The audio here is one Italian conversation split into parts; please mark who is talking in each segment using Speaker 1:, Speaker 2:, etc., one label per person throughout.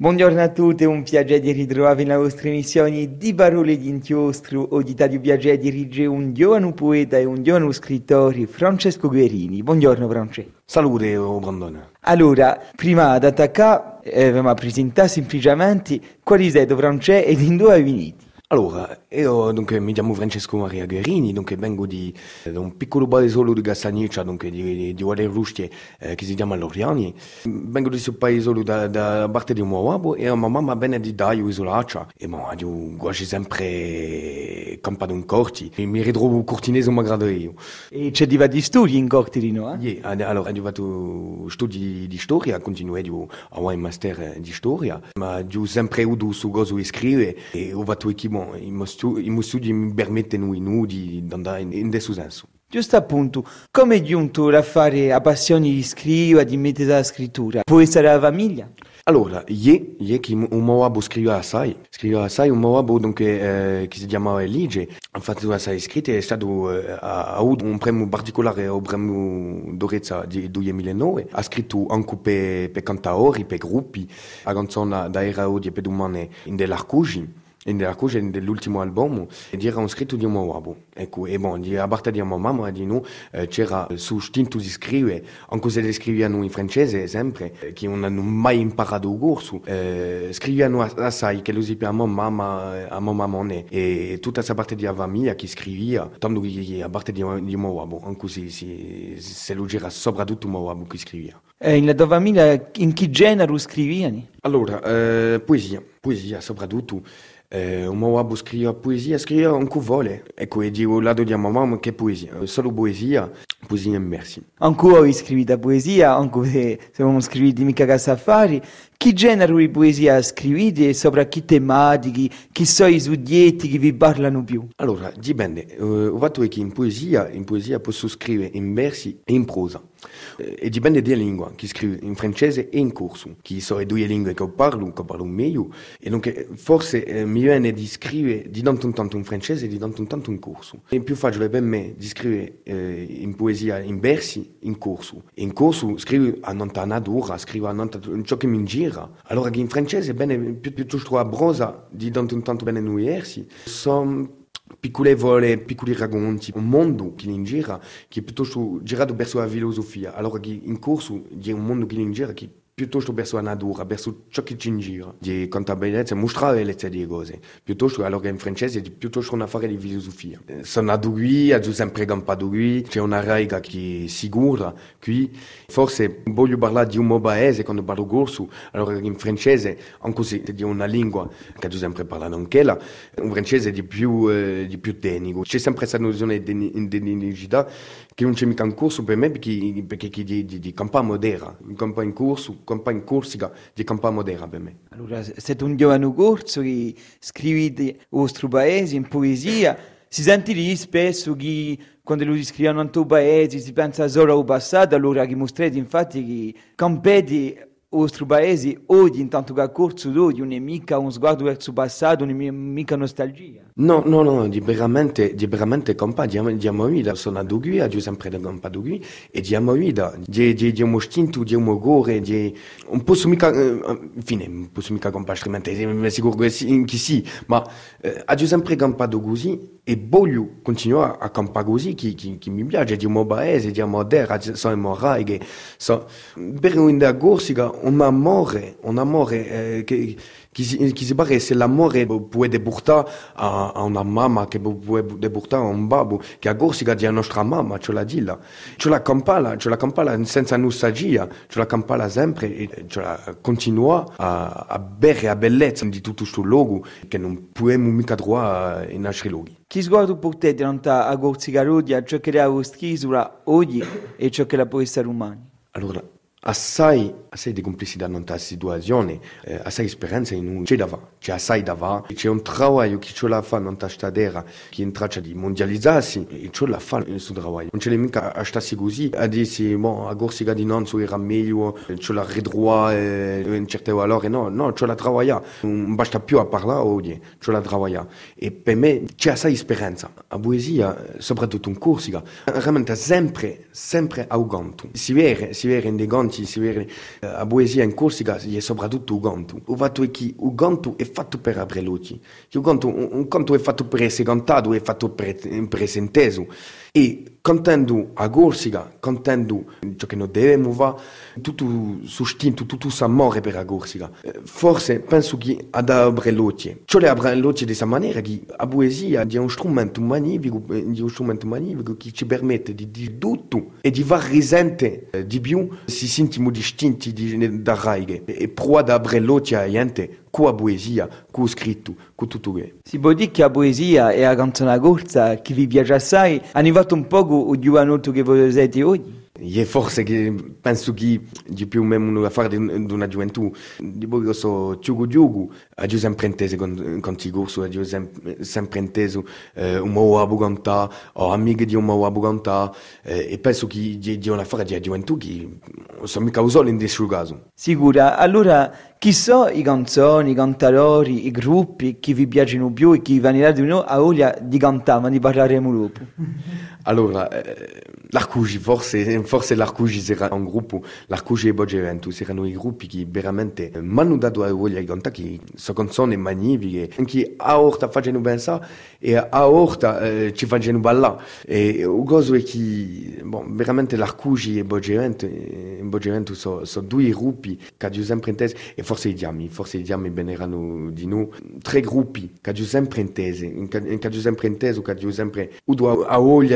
Speaker 1: Buongiorno a tutti, un piacere di ritrovarvi nella vostra emissione di Parole di Inchiostro. Oggi di piacere di dirigere un giovane poeta e un giovane scrittore, Francesco Guerini. Buongiorno Francesco.
Speaker 2: Salute, oh, Brandone.
Speaker 1: Allora, prima di attaccare, eh, mi presentare semplicemente quali siete Francesco ed in dove venite.
Speaker 2: Allora, io dunque, mi chiamo Francesco Maria Guerini, dunque, vengo di, da un piccolo paesolo di Castagniccia, dunque, di, di, di Guaderustie, eh, che si chiama Loriani. Vengo di questo paesolo da, da parte di mio babbo e mia mamma viene di Daio, isolaccia. E mo, io quasi sempre campato in corti. E mi ritrovo cortinese, mi aggrada io.
Speaker 1: E c'è di studi in corti di no?
Speaker 2: Eh? Yeah, allora, ho fatto studi di storia, continuo a fare un master di storia, ma ho sempre avuto su cosa scrivere e ho fatto equipo bon, i studi mi permettono in di andare in, in questo senso.
Speaker 1: Giusto appunto, come è giunto a fare a passione di scrivere, di mettere la scrittura? Può essere la famiglia?
Speaker 2: Allora, che un scriveva assai, scriveva assai, un dunque, eh, che si chiamava Elige, ha fatto assai scritte, è stato, eh, ha avuto un premio particolare, il premio Dorezza di 2009, ha scritto anche per, per per gruppi, la canzone da Era e per Domane in dell'Arcugi nella cucina dell'ultimo album ed era un scritto di un uomo. Ecco, e bon, a parte di mia mamma, di noi, eh, c'era su stinto di scrivere, anche se le scrivevano in francese, sempre, eh, che non hanno mai imparato il corso, eh, scrivevano assai, che lo sappiamo a mamma, a mia mamma, e tutta questa parte di famiglia che scriveva, tanto che a parte di, di mio uomo, anche se, se, se lo gira soprattutto mio uomo che scriveva.
Speaker 1: E in la tua famiglia in che genere scrivevano?
Speaker 2: Allora, eh, poesia, poesia soprattutto. Eh, un babbo scrive poesia, scrive un che vuole. Ecco, e dico, lato di mamma che poesia, solo poesia, poesia in versi.
Speaker 1: Ancora scrivete poesia, anche se, se non scrivete mica casa affari. Che genere di poesia scrivete e sopra che tematiche, chi sono i soggetti che vi parlano più?
Speaker 2: Allora, dipende. Uh, il fatto è che in poesia, in poesia posso scrivere in versi e in prosa. E dipende della lingua, chi scrive in francese e in corso, che sono le due lingue che parlo, che parlo meglio. E dunque, forse eh, mi viene di scrivere di tanto in tanto in francese e di tanto in tanto in corso. È più facile per me di scrivere eh, in poesia in versi in corso. E in corso scrivo a nanta natura, scrivo a nanta ciò che mi gira. Allora che in francese bene piuttosto a brosa di tanto in tanto bene nuiersi. Sono piccole vole, piccoli racconti, un mondo che in gira che piuttosto girato verso la filosofia. Allora in corso c'è un mondo che in gira che piuttosto verso la natura, verso ciò che ci gira, di contabilità, mostrare le di cose, piuttosto, allora in francese, è piuttosto un affare di filosofia. Sono nato qui, ho sempre campato c'è una regola che sicura qui, forse voglio parlare di un paese quando parlo corso, allora in francese, anche se è una lingua che ho sempre parlato anche là, un francese di più, eh, di più tecnico. C'è sempre questa nozione di indigità che non c'è mica in corso per me perché, perché di, di, di campagna modera, in campagna in corso, campagna in corsica, di campagna modera per me.
Speaker 1: Allora, siete un giovane corso che scrivete il vostro paese in poesia, si sente lì spesso che quando lui scrivono in tuo paese si pensa solo al passato, allora che mostrate infatti che campete vostro paese oggi, intanto che ha corso d'oggi, non è mica un sguardo verso il passato, non è mica nostalgia.
Speaker 2: No, no, no, di veramente, di veramente compa, di, di amore, sono nato qui, ho sempre campato qui, e di amore, di, di, di un istinto, di un gore, di... Non posso mica, eh, infine, non posso mica compare altrimenti, sicuro che sì, che sì ma eh, ho sempre campato così, e voglio continuare a campare così, che, che, che mi piace, di un paese, di amore terra, sono morale, so, per una corsica, un amore, un amore eh, che, che, si, che si pare se l'amore può deportare a, a, una mamma, che può deportare a un babbo, che a Corsica di nostra mamma, ce la di là. Ce la campala, ce la campala senza nostalgia, ce la campala sempre e ce la continua a, a bere la bellezza di tutto questo luogo che non possiamo mica trovare in altri luoghi.
Speaker 1: Chi sguardo potete a Corsica Rodia ciò che la vostra isola oggi e ciò che la può essere umana?
Speaker 2: Allora, assai, assai di complicità in questa situazione, eh, assai esperienza in un c'è da fare, c'è assai da fare, c'è un lavoro che ce la fa in questa terra, che in traccia di mondializzarsi, e ce la fa il suo lavoro. Non c'è mica a stare così, a dire, bon, a Corsica di non era meglio, ce la ridroit eh, in certe valori, no, no, ce la lavora, non basta più a parlare oggi, ce la lavora. E per me c'è assai esperienza, a poesia, soprattutto in Corsica, veramente sempre, sempre arrogante. Si vede, si vede in dei avanti si vede a poesia in Corsica è soprattutto il canto. Il fatto è che il canto è fatto per. Il canto, un canto è fatto per essere cantato, è fatto per essere inteso. E cantando a Corsica, cantando ciò che noi dobbiamo fare, tutto sostinto, tutto l'amore per la Corsica. Forse penso che ad abreluci. Ciò le abreluci di questa maniera che la poesia è un strumento magnifico, è un strumento magnifico che ci permette di dire tutto e di far risente di più si sentiamo distinti da raighe e prova da abreluci a gente la poesia, lo scritto, con tutto questo.
Speaker 1: Si può dire che la poesia e la canzone corsa che vi piace assai hanno arrivato un po' il giovanotto che voi siete oggi?
Speaker 2: E forse che penso che di più o meno a fare di una gioventù, di poi io so giugo giugo, ho sempre inteso con, con ti corso, ho sempre, sempre inteso eh, un po' a Bugantà, ho amiche di un po' a Bugantà, eh, e penso che di, di una fare di gioventù che sono mica usati in questo caso.
Speaker 1: Sicura, allora chi sono i canzoni, i cantatori, i gruppi che vi piacciono più e che vanno di noi a voglia di cantare, ma ne parleremo dopo.
Speaker 2: Allora, eh, l'Arcugi, forse, forse un gruppo, l'Arcugi e Bogeventus erano i gruppi che veramente mi hanno dato voglia di cantare, che sono canzoni magnifiche, che a orta pensare e a orta eh, ci facciano ballare. E il è che, bon, veramente e Bogeventus sono so due gruppi che hanno sempre inteso, e forse i Diami, forse i Diami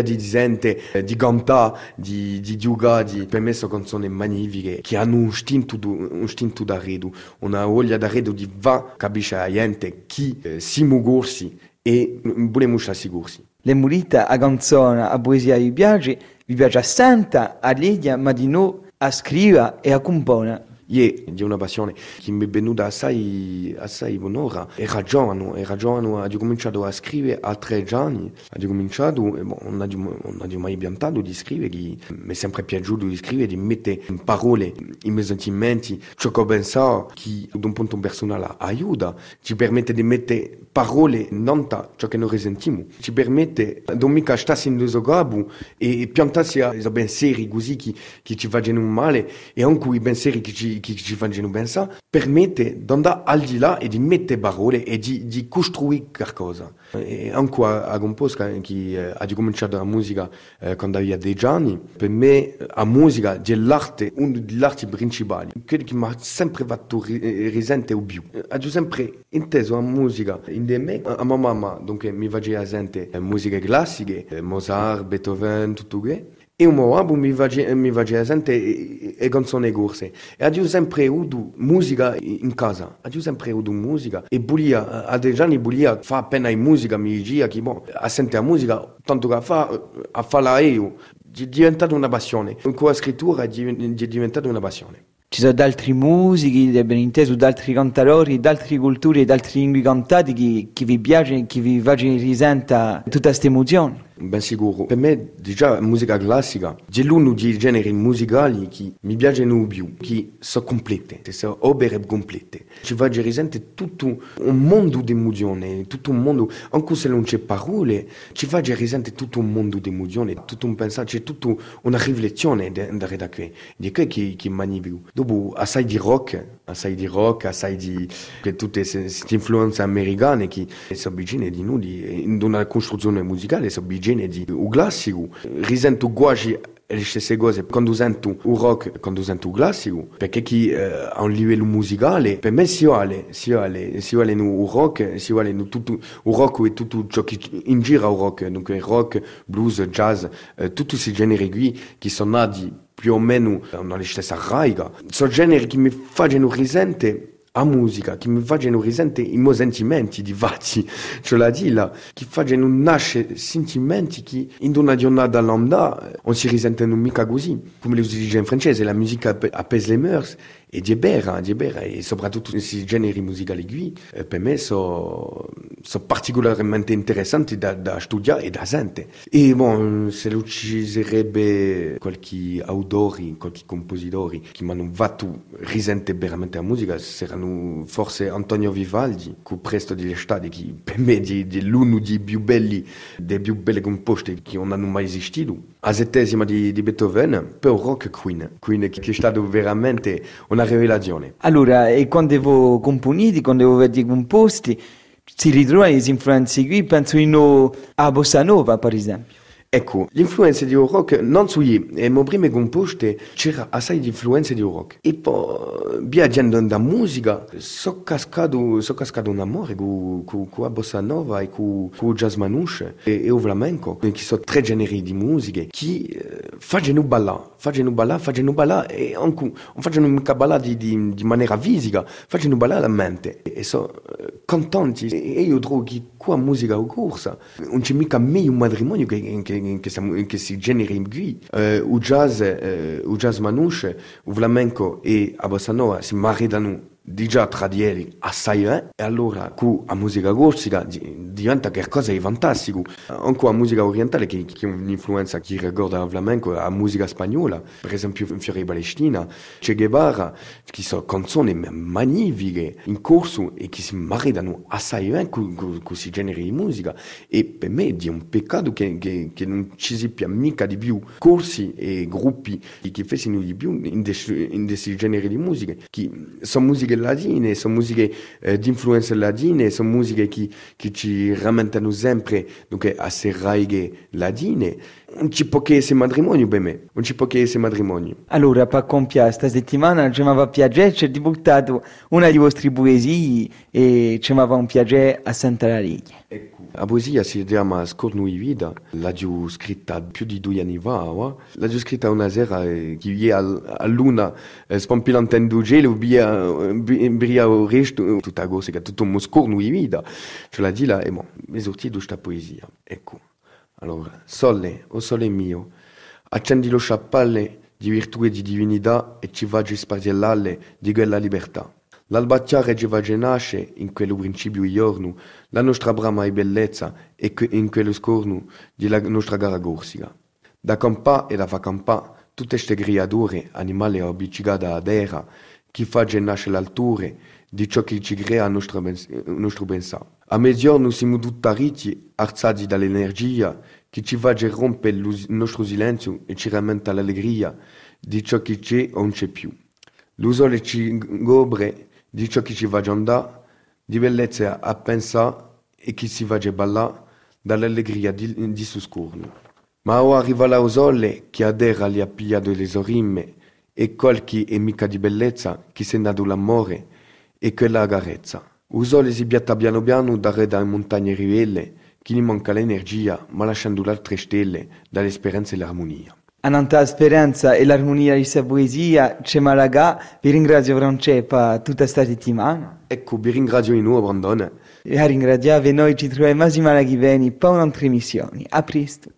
Speaker 2: di gente, eh, di cantare, di, di di... per me sono canzoni magnifiche che hanno un istinto, un istinto da una voglia da redo di va capisce la gente chi eh, si mugorsi e volemo sicursi.
Speaker 1: Le murita a canzone, a poesia vi piace, vi piace a santa, a legna, ma di noi a scriva e a compone.
Speaker 2: Ie, di una passione che mi è venuta assai, assai buon'ora. Era giovane, era giovane, ho cominciato a scrivere a tre anni. Ho cominciato, e bon, non ho mai piantato di scrivere, mi è sempre piaciuto di scrivere, di mettere in parole i miei sentimenti, ciò che ho pensato, che da un punto personale aiuta, ci permette di mettere parole non ta ciò che noi risentiamo, ci permette di non mica stare in due gabbo e piantarsi a pensieri così che, che ci fanno male e anche i pensieri che ci che ci fanno pensare, permette di andare al di là e di mettere parole e di, di costruire qualcosa. E anche a, a Composca, che ha cominciato la musica eh, quando aveva 10 anni, per me la musica è l'arte, uno degli arti principali, quello che mi ha sempre fatto risente o più. Ho sempre inteso la musica in de me, a mia mamma, dunque mi faceva sentire musiche classiche, Mozart, Beethoven, tutto questo. E album mi faceva, mi faceva sentire le canzoni corse. E ho sempre avuto musica in casa. Ho sempre avuto musica. E volia, a dei anni volia fare appena in musica, mi diceva che bon, a sentire la musica, tanto che fa, a farla io. È diventata una passione. Con la scrittura è diventata una passione.
Speaker 1: Ci sono altri musici, ben inteso, altri cantatori, altre culture, altre lingue cantate che, che vi piacciono, che vi facciano risentire tutta questa emozione.
Speaker 2: Ben sicuro. Per me, già musica classica, c'è l'uno dei generi musicali che mi piacciono più, che sono complete, sono opere complete. Ci fa risentire tutto un mondo di emozioni, tutto un mondo, anche se non c'è parole, ci fa risentire tutto un mondo di emozioni, tutto un pensato, c'è tutta una riflessione da qui, di che che è. Dopo, assai di rock, assai di rock, assai di tutte queste influenze americane che sono vicine di noi, in una costruzione musicale, sono vicine di o classico. Risento le stesse cose sento il rock, sento il classico, perché chi eh, a un livello musicale, per me si vale, si vale, si vale il rock, si vale tutto, il rock è tutto ciò che in gira il rock, dunque rock, blues, jazz, eh, tutti questi generi qui che sono nati più o meno nella stessa raiga, sono generi che mi fanno risentire a musica che mi facciano risentire i miei sentimenti di fatti, cioè la dilla, che facciano nascere sentimenti che in una giornata lambda non si risentono mica così. Come si dice in francese, la musica apaise les mœurs e di bera, di bera, e soprattutto questi generi musicali qui, per me sono sono particolarmente interessanti da, da, studiare e da sentire. E bon, se lo ci sarebbe qualche autori, qualche compositori che mi hanno fatto risentire veramente la musica, saranno forse Antonio Vivaldi, che presto degli stati che per me è l'uno dei più belli, dei più belli composti che non hanno mai esistito. La settesima di, di Beethoven, per rock Queen, Queen che è stato veramente una rivelazione.
Speaker 1: Allora, e quando avevo componiti, quando avevo composti, si ritrovano le influenze qui, penso in a Bossa Nova per esempio.
Speaker 2: Ecco, l'influenza di rock non sugli e mo prime composte c'era assai di influenze di rock. E poi, viaggiando da musica, sono cascato, so cascato in amore con, bossa nova e con, con il jazz manouche e, e flamenco, che sono tre generi di ballare, fanno ballare, fanno ballare e anche, non fanno mica ballare di, di, di maniera fisica, fanno ballare la mente. E, e sono eh, contenti. E, io trovo che qua musica o corsa, non c'è mica meglio matrimonio che, che che, si, che si genera qui. Uh, o jazz, uh, jazz manouche, o flamenco e a bossa nova si maridano già tra di loro assai eh? e allora con la musica corsica diventa qualcosa di fantastico anche la musica orientale che, che è un'influenza che ricorda il flamenco la musica spagnola per esempio in Fiore Palestina Che Guevara che sono canzoni magnifiche in corso e che si maridano assai bene con questi generi di musica e per me è un peccato che, che, che non ci sia mica di più corsi e gruppi che facciano di più in questi generi di musica che sono musiche musiche ladine, sono musiche eh, di influenze ladine, sono musiche che, che ci rammentano sempre a queste raighe ladine. Non ci può che essere matrimonio per me, non ci può che essere matrimonio.
Speaker 1: Allora, per compiere questa settimana ci mi va piacere, ci buttato una di vostre poesie e ci mi va un piacere a sentire la righe.
Speaker 2: Ecco. La poesia si chiama Scornui Vida, l'ho scritta più di due anni fa, l'ho scritta una sera che è a luna, eh, spompilante in gelo, via, via il resto, tutta cosa, che tutto un Scornui Vida. Ce l'ha dit là, e bon, mi sorti di questa poesia. Ecco. Allora, sole, o sole mio, accendi lo sciappale di virtù e di divinità e ci vaggi spargellare di quella libertà. L'albacciare ci va nasce in quello principio giorno, la nostra brama e bellezza e in quello scorno della nostra gara gorsica. Da campà e da fa campà tutte queste creature, animali o biccicata a terra, che fa nascere l'alture di ciò che ci crea il nostro, nostro pensare. A mezzogiorno siamo tutti ricchi, arzati dall'energia che ci fa rompere il nostro silenzio e ci rammenta l'allegria di ciò che c'è o non c'è più. Lo ci gobbre di ciò che ci va andare, di bellezza a pensare e che si va a ballare dall'allegria di, di suscurno. Ma ora arriva la sole che adera gli ha pigliato le sorrimme e qualche mica di bellezza che si è dato l'amore e quella carezza. Il sole si piatta piano piano da re dalle montagne rivelle che gli manca l'energia ma lasciando le altre stelle dall'esperienza e l'armonia.
Speaker 1: A Nanta Speranza e l'armonia di questa poesia, c'è Malaga, vi ringrazio Francesco per tutta questa settimana.
Speaker 2: Ecco, vi ringrazio di nuovo Brandone.
Speaker 1: E a ringraziare noi ci troviamo settimana che viene per un'altra missione. A presto.